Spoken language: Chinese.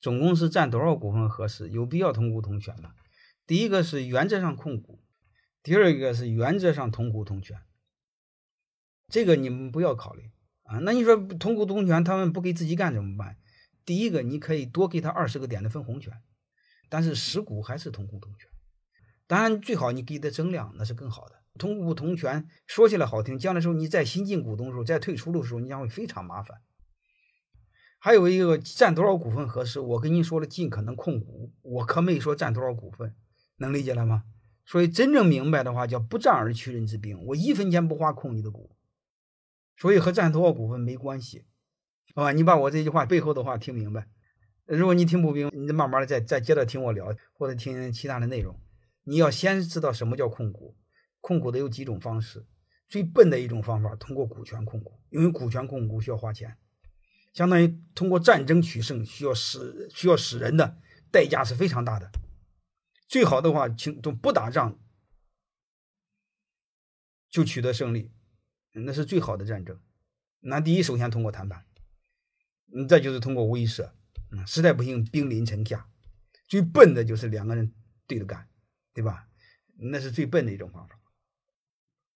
总公司占多少股份合适，有必要同股同权吗？第一个是原则上控股，第二个是原则上同股同权。这个你们不要考虑啊。那你说同股同权，他们不给自己干怎么办？第一个，你可以多给他二十个点的分红权，但是实股还是同股同权。当然，最好你给他增量，那是更好的。同股同权说起来好听，将来时候你在新进股东的时候，在退出的时候，你将会非常麻烦。还有一个占多少股份合适，我跟你说了，尽可能控股，我可没说占多少股份，能理解了吗？所以真正明白的话，叫不战而屈人之兵，我一分钱不花控你的股，所以和占多少股份没关系，好吧？你把我这句话背后的话听明白。如果你听不明，你慢慢的再再接着听我聊，或者听其他的内容。你要先知道什么叫控股，控股的有几种方式，最笨的一种方法，通过股权控股，因为股权控股需要花钱，相当于通过战争取胜，需要死需要死人的代价是非常大的。最好的话，请都不打仗就取得胜利，那是最好的战争。那第一，首先通过谈判，嗯，再就是通过威慑，嗯，实在不行兵临城下。最笨的就是两个人对着干。对吧？那是最笨的一种方法。